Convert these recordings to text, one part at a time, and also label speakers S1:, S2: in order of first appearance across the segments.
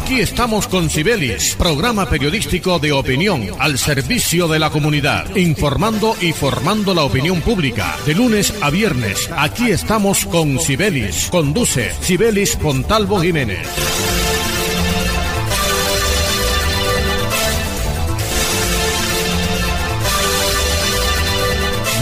S1: Aquí estamos con Cibelis, programa periodístico de opinión al servicio de la comunidad, informando y formando la opinión pública. De lunes a viernes, aquí estamos con Cibelis. Conduce Cibelis Pontalvo Jiménez.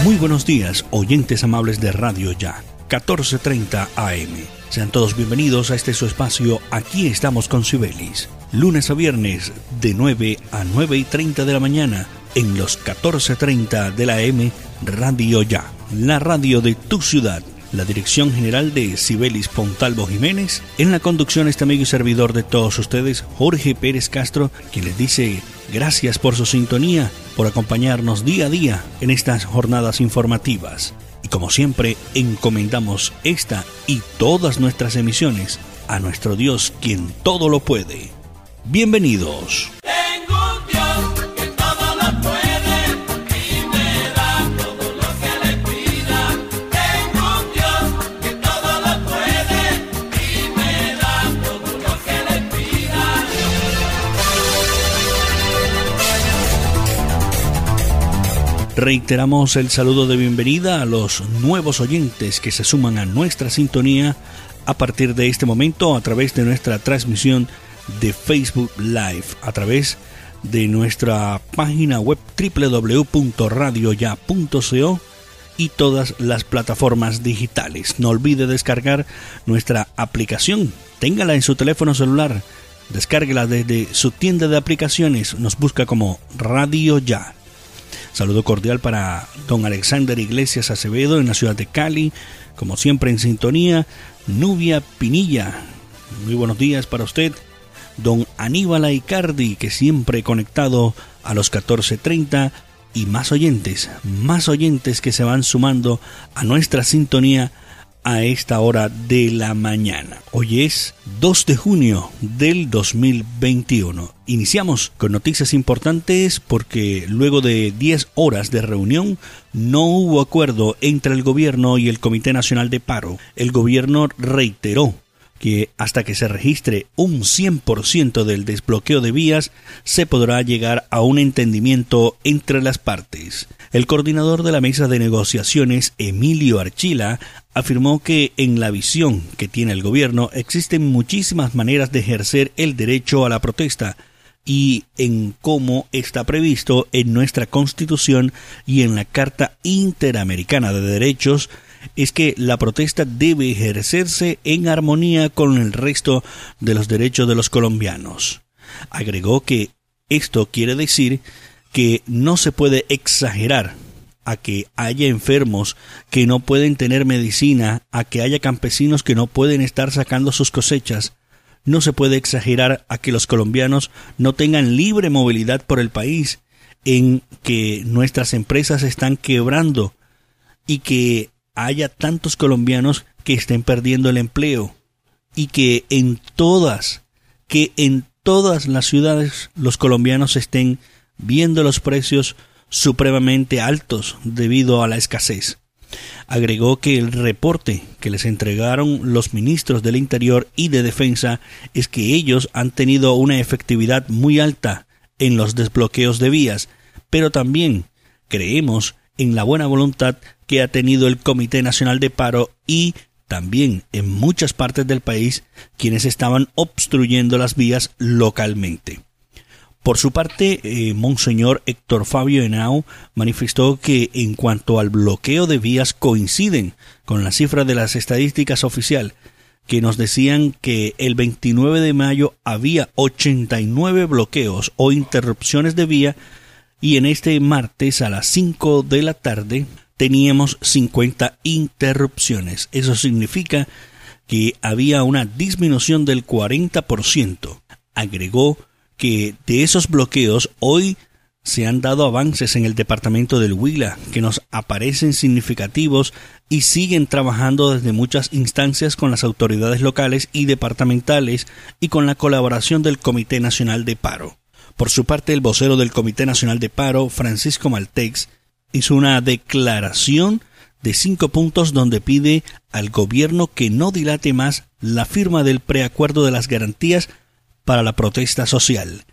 S2: Muy buenos días, oyentes amables de Radio Ya, 14:30 AM. Sean todos bienvenidos a este su espacio Aquí estamos con Sibelis. Lunes a viernes de 9 a 9 y 30 de la mañana en los 14:30 de la AM Radio Ya, la radio de tu ciudad la dirección general de Sibelis Pontalvo Jiménez. En la conducción este amigo y servidor de todos ustedes, Jorge Pérez Castro, quien les dice gracias por su sintonía, por acompañarnos día a día en estas jornadas informativas. Y como siempre, encomendamos esta y todas nuestras emisiones a nuestro Dios quien todo lo puede. Bienvenidos. Reiteramos el saludo de bienvenida a los nuevos oyentes que se suman a nuestra sintonía a partir de este momento a través de nuestra transmisión de Facebook Live, a través de nuestra página web www.radioya.co y todas las plataformas digitales. No olvide descargar nuestra aplicación. Téngala en su teléfono celular. Descárguela desde su tienda de aplicaciones. Nos busca como Radio Ya. Saludo cordial para don Alexander Iglesias Acevedo en la ciudad de Cali, como siempre en sintonía, Nubia Pinilla. Muy buenos días para usted. Don Aníbal Icardi, que siempre conectado a los 14.30 y más oyentes, más oyentes que se van sumando a nuestra sintonía a esta hora de la mañana. Hoy es 2 de junio del 2021. Iniciamos con noticias importantes porque luego de 10 horas de reunión no hubo acuerdo entre el gobierno y el Comité Nacional de Paro. El gobierno reiteró que hasta que se registre un 100% del desbloqueo de vías se podrá llegar a un entendimiento entre las partes. El coordinador de la mesa de negociaciones, Emilio Archila, afirmó que en la visión que tiene el gobierno existen muchísimas maneras de ejercer el derecho a la protesta y en cómo está previsto en nuestra Constitución y en la Carta Interamericana de Derechos es que la protesta debe ejercerse en armonía con el resto de los derechos de los colombianos. Agregó que esto quiere decir que no se puede exagerar a que haya enfermos que no pueden tener medicina, a que haya campesinos que no pueden estar sacando sus cosechas. No se puede exagerar a que los colombianos no tengan libre movilidad por el país, en que nuestras empresas están quebrando y que haya tantos colombianos que estén perdiendo el empleo y que en todas, que en todas las ciudades los colombianos estén viendo los precios supremamente altos debido a la escasez. Agregó que el reporte que les entregaron los ministros del Interior y de Defensa es que ellos han tenido una efectividad muy alta en los desbloqueos de vías, pero también creemos en la buena voluntad que ha tenido el Comité Nacional de Paro y también en muchas partes del país quienes estaban obstruyendo las vías localmente. Por su parte, eh, Monseñor Héctor Fabio Henao manifestó que en cuanto al bloqueo de vías coinciden con la cifra de las estadísticas oficial, que nos decían que el 29 de mayo había 89 bloqueos o interrupciones de vía y en este martes a las 5 de la tarde teníamos 50 interrupciones. Eso significa que había una disminución del 40%. Agregó que de esos bloqueos hoy se han dado avances en el departamento del Huila que nos aparecen significativos y siguen trabajando desde muchas instancias con las autoridades locales y departamentales y con la colaboración del Comité Nacional de Paro. Por su parte, el vocero del Comité Nacional de Paro, Francisco Maltex, hizo una declaración de cinco puntos donde pide al gobierno que no dilate más la firma del preacuerdo de las garantías para la protesta social.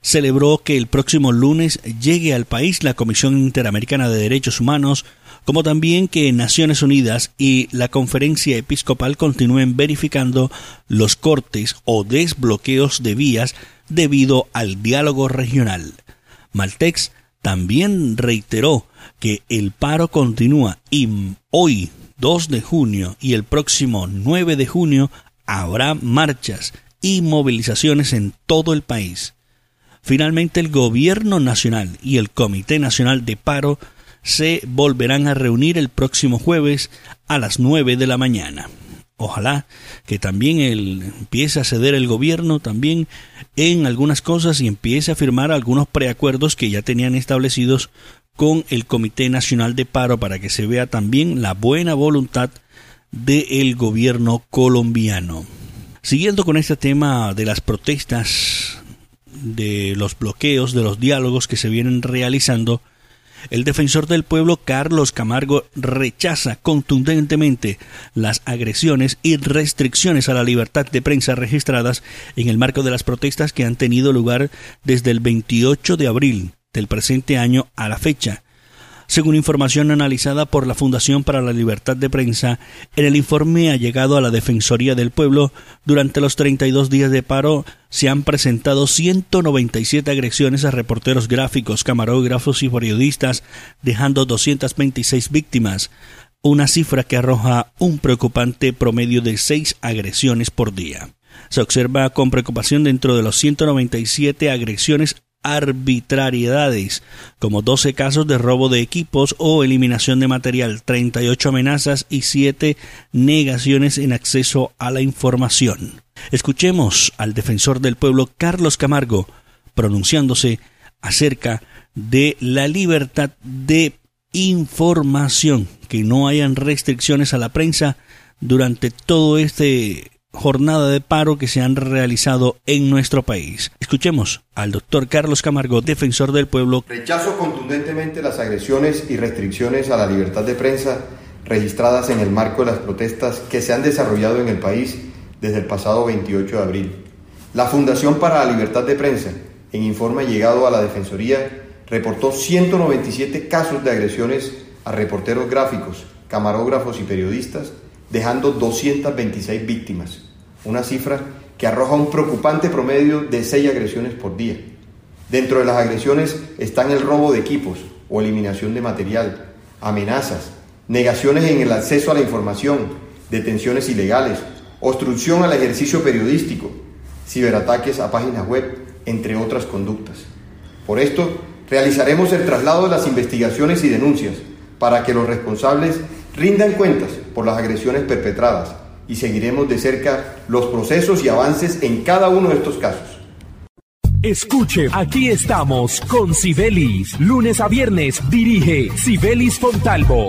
S2: Celebró que el próximo lunes llegue al país la Comisión Interamericana de Derechos Humanos, como también que Naciones Unidas y la Conferencia Episcopal continúen verificando los cortes o desbloqueos de vías debido al diálogo regional. Maltex también reiteró que el paro continúa y hoy 2 de junio y el próximo 9 de junio habrá marchas y movilizaciones en todo el país. Finalmente el Gobierno Nacional y el Comité Nacional de Paro se volverán a reunir el próximo jueves a las 9 de la mañana. Ojalá que también el, empiece a ceder el gobierno también en algunas cosas y empiece a firmar algunos preacuerdos que ya tenían establecidos con el Comité Nacional de Paro para que se vea también la buena voluntad del gobierno colombiano. Siguiendo con este tema de las protestas, de los bloqueos, de los diálogos que se vienen realizando, el defensor del pueblo Carlos Camargo rechaza contundentemente las agresiones y restricciones a la libertad de prensa registradas en el marco de las protestas que han tenido lugar desde el 28 de abril del presente año a la fecha. Según información analizada por la Fundación para la Libertad de Prensa, en el informe ha llegado a la Defensoría del Pueblo, durante los 32 días de paro se han presentado 197 agresiones a reporteros gráficos, camarógrafos y periodistas, dejando 226 víctimas, una cifra que arroja un preocupante promedio de 6 agresiones por día. Se observa con preocupación dentro de los 197 agresiones arbitrariedades, como 12 casos de robo de equipos o eliminación de material, 38 amenazas y 7 negaciones en acceso a la información. Escuchemos al defensor del pueblo Carlos Camargo pronunciándose acerca de la libertad de información, que no hayan restricciones a la prensa durante todo este jornada de paro que se han realizado en nuestro país. Escuchemos al doctor Carlos Camargo, defensor del pueblo.
S3: Rechazo contundentemente las agresiones y restricciones a la libertad de prensa registradas en el marco de las protestas que se han desarrollado en el país desde el pasado 28 de abril. La Fundación para la Libertad de Prensa, en informe llegado a la Defensoría, reportó 197 casos de agresiones a reporteros gráficos, camarógrafos y periodistas dejando 226 víctimas, una cifra que arroja un preocupante promedio de 6 agresiones por día. Dentro de las agresiones están el robo de equipos o eliminación de material, amenazas, negaciones en el acceso a la información, detenciones ilegales, obstrucción al ejercicio periodístico, ciberataques a páginas web, entre otras conductas. Por esto, realizaremos el traslado de las investigaciones y denuncias para que los responsables rindan cuentas por las agresiones perpetradas y seguiremos de cerca los procesos y avances en cada uno de estos casos.
S4: Escuche, aquí estamos con Sibelis. Lunes a viernes dirige Sibelis Fontalvo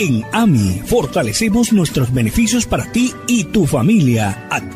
S2: En AMI fortalecemos nuestros beneficios para ti y tu familia.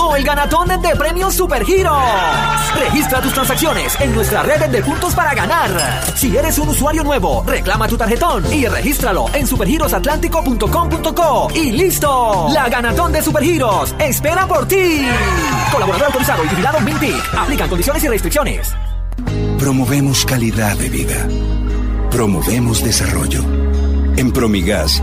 S5: Llegó el ganatón de premios Supergiros. Registra tus transacciones en nuestra red de puntos para ganar. Si eres un usuario nuevo, reclama tu tarjetón y regístralo en supergirosatlántico.com.co y listo. La ganatón de Supergiros espera por ti. Colaborador autorizado y vigilado Mintic. Aplican condiciones y restricciones.
S6: Promovemos calidad de vida. Promovemos desarrollo. En Promigas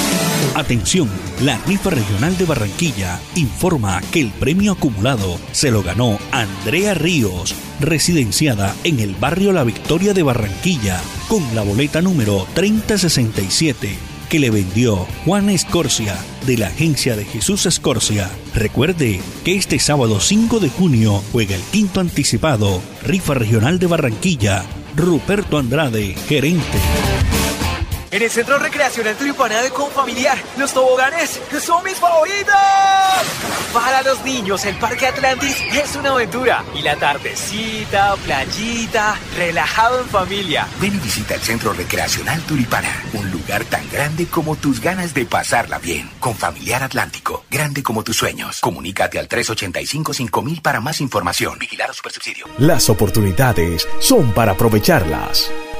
S2: Atención, la rifa regional de Barranquilla informa que el premio acumulado se lo ganó Andrea Ríos, residenciada en el barrio La Victoria de Barranquilla, con la boleta número 3067 que le vendió Juan Escorcia de la agencia de Jesús Escorcia. Recuerde que este sábado 5 de junio juega el quinto anticipado, rifa regional de Barranquilla, Ruperto Andrade, gerente.
S5: En el Centro Recreacional Tulipana de Confamiliar, los toboganes son mis favoritos. Para los niños, el Parque Atlantis es una aventura. Y la tardecita, playita, relajado en familia.
S6: Ven y visita el Centro Recreacional Tulipana, un lugar tan grande como tus ganas de pasarla bien. Con Familiar Atlántico, grande como tus sueños. Comunícate al 385-5000 para más información. Vigilar a Supersubsidio.
S7: Las oportunidades son para aprovecharlas.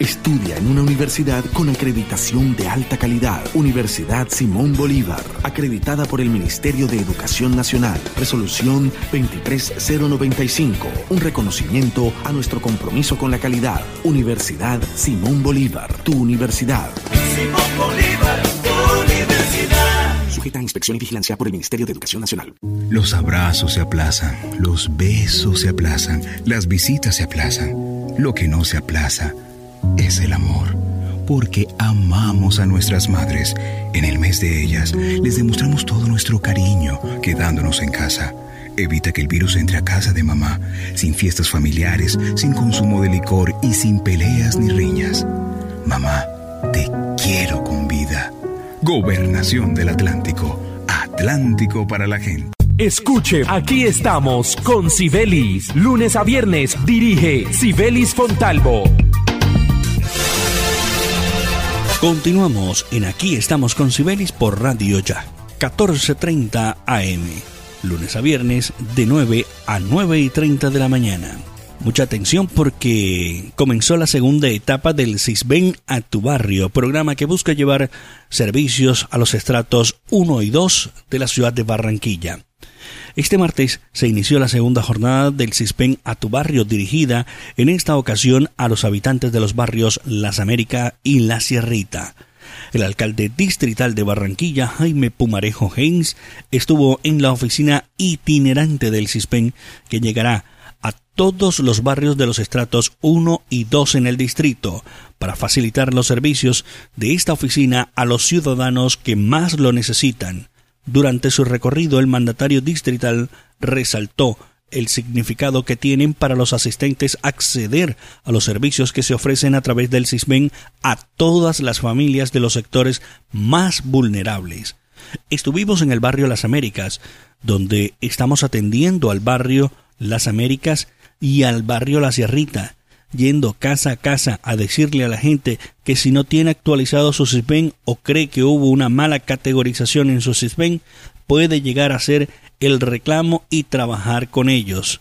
S8: Estudia en una universidad con acreditación de alta calidad. Universidad Simón Bolívar, acreditada por el Ministerio de Educación Nacional. Resolución 23095. Un reconocimiento a nuestro compromiso con la calidad. Universidad Simón Bolívar, tu universidad.
S9: Simón Bolívar, tu universidad.
S8: Sujeta a inspección y vigilancia por el Ministerio de Educación Nacional.
S10: Los abrazos se aplazan, los besos se aplazan, las visitas se aplazan. Lo que no se aplaza es el amor, porque amamos a nuestras madres. En el mes de ellas les demostramos todo nuestro cariño quedándonos en casa. Evita que el virus entre a casa de mamá, sin fiestas familiares, sin consumo de licor y sin peleas ni riñas. Mamá, te quiero con vida. Gobernación del Atlántico. Atlántico para la gente.
S4: Escuche, aquí estamos con Sibelis. Lunes a viernes dirige Sibelis Fontalvo.
S2: Continuamos en Aquí estamos con Sibelis por Radio Ya, 14.30 AM, lunes a viernes de 9 a 9 y 30 de la mañana. Mucha atención porque comenzó la segunda etapa del CISBEN a tu barrio, programa que busca llevar servicios a los estratos 1 y 2 de la ciudad de Barranquilla. Este martes se inició la segunda jornada del CISPEN a tu barrio dirigida en esta ocasión a los habitantes de los barrios Las Américas y La Sierrita. El alcalde distrital de Barranquilla, Jaime Pumarejo Haynes, estuvo en la oficina itinerante del CISPEN que llegará a todos los barrios de los estratos 1 y 2 en el distrito para facilitar los servicios de esta oficina a los ciudadanos que más lo necesitan. Durante su recorrido, el mandatario distrital resaltó el significado que tienen para los asistentes acceder a los servicios que se ofrecen a través del CISBEN a todas las familias de los sectores más vulnerables. Estuvimos en el barrio Las Américas, donde estamos atendiendo al barrio Las Américas y al barrio La Sierrita, yendo casa a casa a decirle a la gente que si no tiene actualizado su CISBEN o cree que hubo una mala categorización en su CISBEN, puede llegar a ser el reclamo y trabajar con ellos.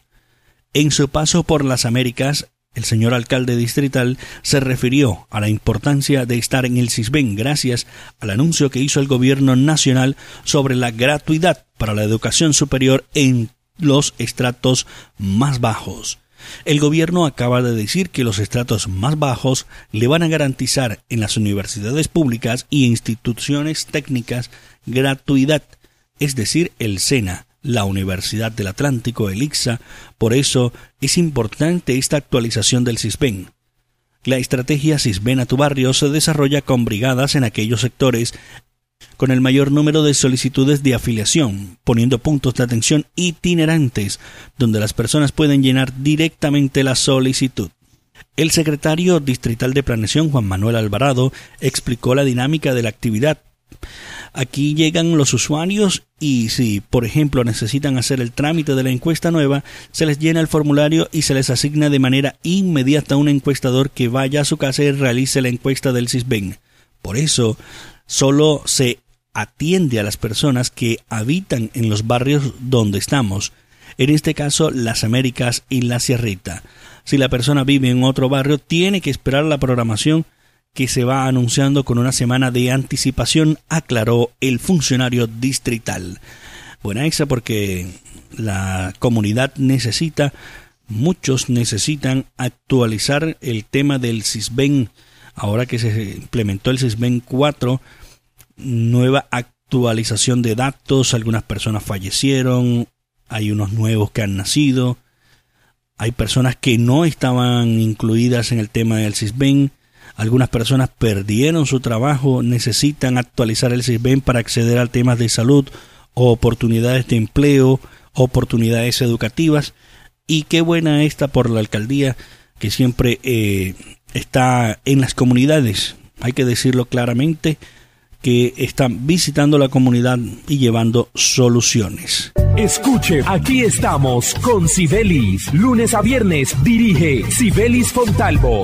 S2: En su paso por las Américas, el señor alcalde distrital se refirió a la importancia de estar en el CISBEN gracias al anuncio que hizo el gobierno nacional sobre la gratuidad para la educación superior en los estratos más bajos. El gobierno acaba de decir que los estratos más bajos le van a garantizar en las universidades públicas y instituciones técnicas gratuidad, es decir, el SENA, la Universidad del Atlántico, el ICSA, por eso es importante esta actualización del CISBEN. La estrategia CISBEN a tu barrio se desarrolla con brigadas en aquellos sectores con el mayor número de solicitudes de afiliación, poniendo puntos de atención itinerantes donde las personas pueden llenar directamente la solicitud. El secretario distrital de Planeación, Juan Manuel Alvarado, explicó la dinámica de la actividad. Aquí llegan los usuarios y si, por ejemplo, necesitan hacer el trámite de la encuesta nueva, se les llena el formulario y se les asigna de manera inmediata un encuestador que vaya a su casa y realice la encuesta del CISBEN. Por eso, solo se atiende a las personas que habitan en los barrios donde estamos, en este caso las Américas y la Sierrita. Si la persona vive en otro barrio, tiene que esperar la programación que se va anunciando con una semana de anticipación, aclaró el funcionario distrital. Buena esa porque la comunidad necesita, muchos necesitan actualizar el tema del CISBEN. Ahora que se implementó el CISBEN 4, nueva actualización de datos, algunas personas fallecieron, hay unos nuevos que han nacido, hay personas que no estaban incluidas en el tema del CISBEN, algunas personas perdieron su trabajo, necesitan actualizar el CISBEN para acceder al tema de salud o oportunidades de empleo, oportunidades educativas. Y qué buena esta por la alcaldía que siempre eh, está en las comunidades. Hay que decirlo claramente que están visitando la comunidad y llevando soluciones.
S4: Escuche, aquí estamos con Sibelis. Lunes a viernes dirige Sibelis Fontalvo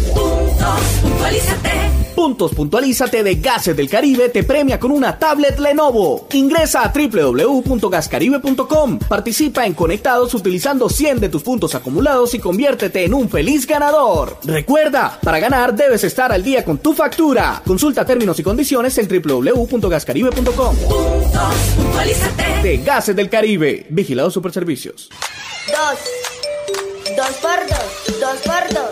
S5: Puntos Puntualízate de Gases del Caribe te premia con una tablet Lenovo. Ingresa a www.gascaribe.com. Participa en Conectados utilizando 100 de tus puntos acumulados y conviértete en un feliz ganador. Recuerda, para ganar debes estar al día con tu factura. Consulta términos y condiciones en www.gascaribe.com. De Gases del Caribe. Vigilado Superservicios.
S11: Dos. Dos por dos. Dos por dos.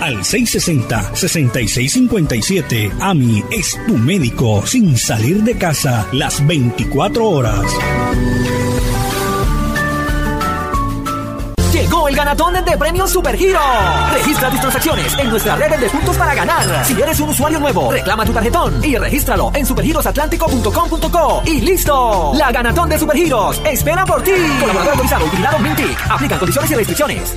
S2: al 660-6657. AMI es tu médico sin salir de casa las 24 horas.
S5: Llegó el ganatón de premios Supergiro. Registra tus transacciones en nuestra red de puntos para ganar. Si eres un usuario nuevo, reclama tu tarjetón y regístralo en supergirosatlántico.com.co y listo. La ganatón de Supergiros espera por ti. Colaborador autorizado utilizado Mintic. Aplican condiciones y restricciones.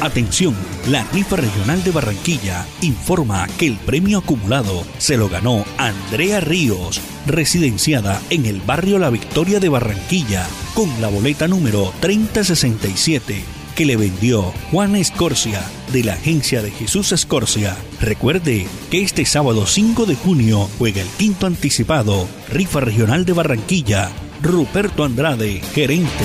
S2: Atención, la rifa regional de Barranquilla informa que el premio acumulado se lo ganó Andrea Ríos, residenciada en el barrio La Victoria de Barranquilla, con la boleta número 3067 que le vendió Juan Escorcia de la agencia de Jesús Escorcia. Recuerde que este sábado 5 de junio juega el quinto anticipado, Rifa Regional de Barranquilla, Ruperto Andrade, gerente.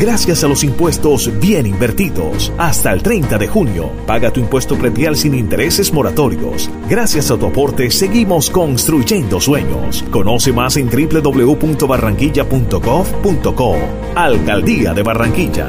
S7: Gracias a los impuestos bien invertidos. Hasta el 30 de junio, paga tu impuesto predial sin intereses moratorios. Gracias a tu aporte, seguimos construyendo sueños. Conoce más en www.barranquilla.gov.co. Alcaldía de Barranquilla.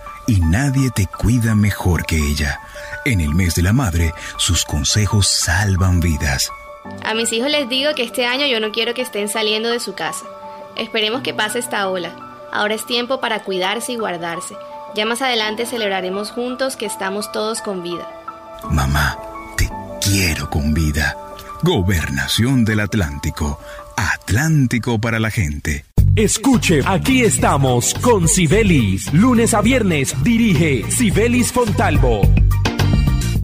S10: y nadie te cuida mejor que ella. En el mes de la madre, sus consejos salvan vidas.
S12: A mis hijos les digo que este año yo no quiero que estén saliendo de su casa. Esperemos que pase esta ola. Ahora es tiempo para cuidarse y guardarse. Ya más adelante celebraremos juntos que estamos todos con vida.
S10: Mamá, te quiero con vida. Gobernación del Atlántico. Atlántico para la gente.
S4: Escuche, aquí estamos con Sibelis. Lunes a viernes dirige Sibelis Fontalvo.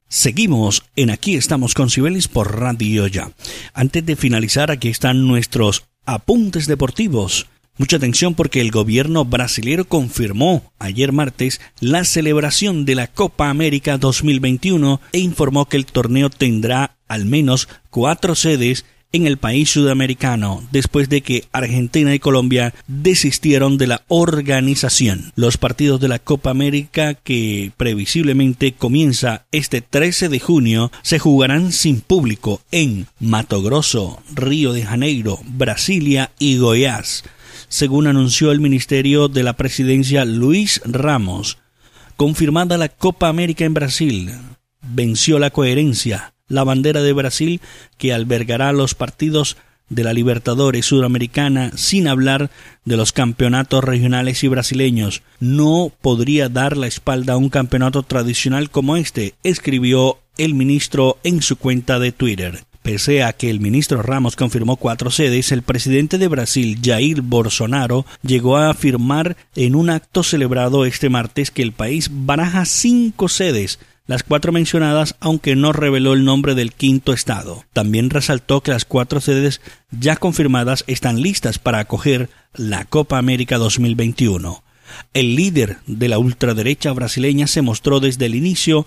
S2: Seguimos en Aquí estamos con Sibelis por Radio Ya. Antes de finalizar, aquí están nuestros apuntes deportivos. Mucha atención porque el gobierno brasilero confirmó ayer martes la celebración de la Copa América 2021 e informó que el torneo tendrá al menos cuatro sedes en el país sudamericano después de que Argentina y Colombia desistieron de la organización. Los partidos de la Copa América que previsiblemente comienza este 13 de junio se jugarán sin público en Mato Grosso, Río de Janeiro, Brasilia y Goiás, según anunció el Ministerio de la Presidencia Luis Ramos. Confirmada la Copa América en Brasil, venció la coherencia la bandera de Brasil que albergará los partidos de la Libertadores Sudamericana sin hablar de los campeonatos regionales y brasileños. No podría dar la espalda a un campeonato tradicional como este, escribió el ministro en su cuenta de Twitter. Pese a que el ministro Ramos confirmó cuatro sedes, el presidente de Brasil, Jair Bolsonaro, llegó a afirmar en un acto celebrado este martes que el país baraja cinco sedes las cuatro mencionadas, aunque no reveló el nombre del quinto estado. También resaltó que las cuatro sedes ya confirmadas están listas para acoger la Copa América 2021. El líder de la ultraderecha brasileña se mostró desde el inicio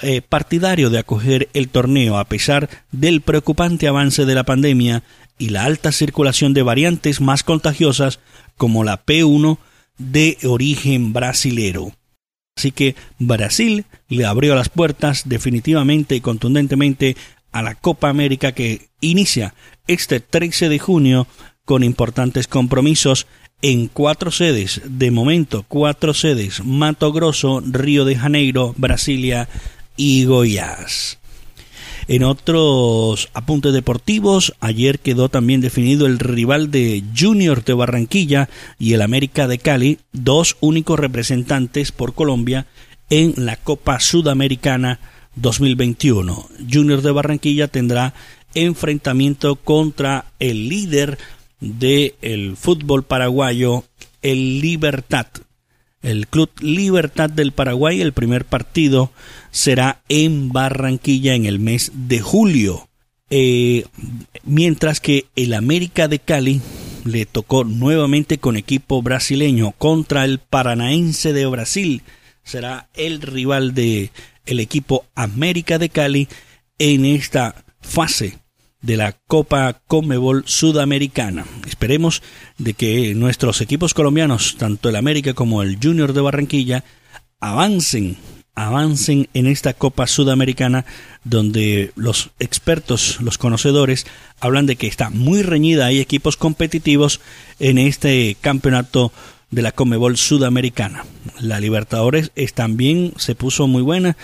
S2: eh, partidario de acoger el torneo a pesar del preocupante avance de la pandemia y la alta circulación de variantes más contagiosas como la P1 de origen brasilero. Así que Brasil le abrió las puertas definitivamente y contundentemente a la Copa América que inicia este 13 de junio con importantes compromisos en cuatro sedes, de momento cuatro sedes, Mato Grosso, Río de Janeiro, Brasilia y Goiás. En otros apuntes deportivos, ayer quedó también definido el rival de Junior de Barranquilla y el América de Cali, dos únicos representantes por Colombia en la Copa Sudamericana 2021. Junior de Barranquilla tendrá enfrentamiento contra el líder del fútbol paraguayo, el Libertad el Club Libertad del Paraguay. El primer partido será en Barranquilla en el mes de julio. Eh, mientras que el América de Cali le tocó nuevamente con equipo brasileño contra el Paranaense de Brasil. Será el rival de el equipo América de Cali en esta fase de la Copa Conmebol Sudamericana. Esperemos de que nuestros equipos colombianos, tanto el América como el Junior de Barranquilla, avancen, avancen en esta Copa Sudamericana donde los expertos, los conocedores, hablan de que está muy reñida, hay equipos competitivos en este campeonato de la Comebol Sudamericana. La Libertadores es, también se puso muy buena,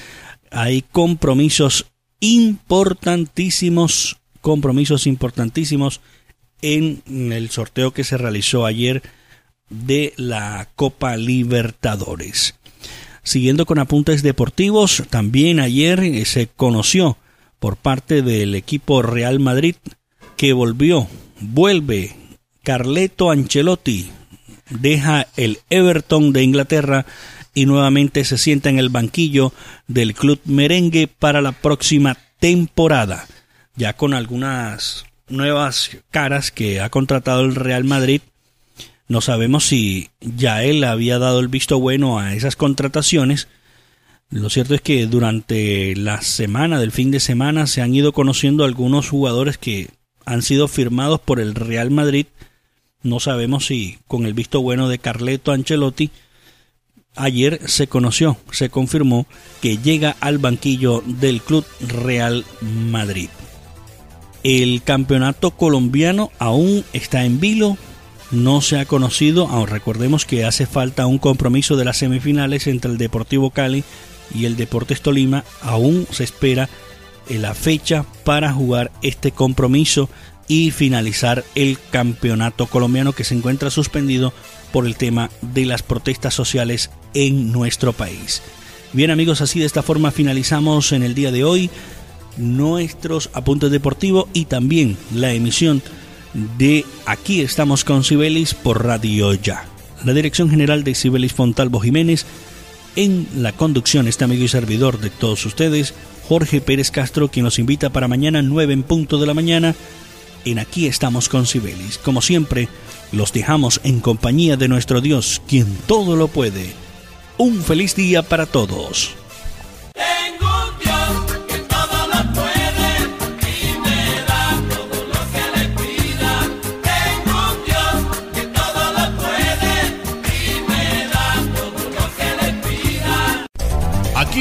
S2: hay compromisos importantísimos, compromisos importantísimos en el sorteo que se realizó ayer de la Copa Libertadores. Siguiendo con apuntes deportivos, también ayer eh, se conoció por parte del equipo Real Madrid que volvió, vuelve Carleto Ancelotti, deja el Everton de Inglaterra y nuevamente se sienta en el banquillo del club merengue para la próxima temporada, ya con algunas nuevas caras que ha contratado el Real Madrid no sabemos si ya él había dado el visto bueno a esas contrataciones. Lo cierto es que durante la semana, del fin de semana, se han ido conociendo algunos jugadores que han sido firmados por el Real Madrid. No sabemos si con el visto bueno de Carleto Ancelotti, ayer se conoció, se confirmó que llega al banquillo del Club Real Madrid. El campeonato colombiano aún está en vilo, no se ha conocido, aún recordemos que hace falta un compromiso de las semifinales entre el Deportivo Cali y el Deportes Tolima, aún se espera la fecha para jugar este compromiso y finalizar el campeonato colombiano que se encuentra suspendido por el tema de las protestas sociales en nuestro país. Bien amigos, así de esta forma finalizamos en el día de hoy nuestros apuntes deportivos y también la emisión de Aquí estamos con Sibelis por Radio Ya. La dirección general de Sibelis Fontalvo Jiménez. En la conducción, este amigo y servidor de todos ustedes, Jorge Pérez Castro, quien nos invita para mañana 9 en punto de la mañana. En Aquí estamos con Sibelis. Como siempre, los dejamos en compañía de nuestro Dios, quien todo lo puede. Un feliz día para todos.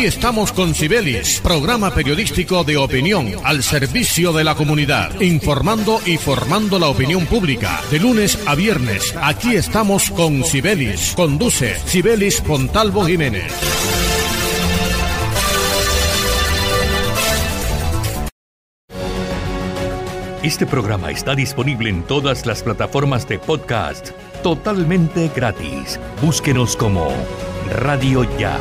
S1: Estamos con Sibelis, programa periodístico de opinión al servicio de la comunidad, informando y formando la opinión pública. De lunes a viernes, aquí estamos con Sibelis. Conduce Sibelis Pontalvo Jiménez.
S13: Este programa está disponible en todas las plataformas de podcast totalmente gratis. Búsquenos como Radio Ya.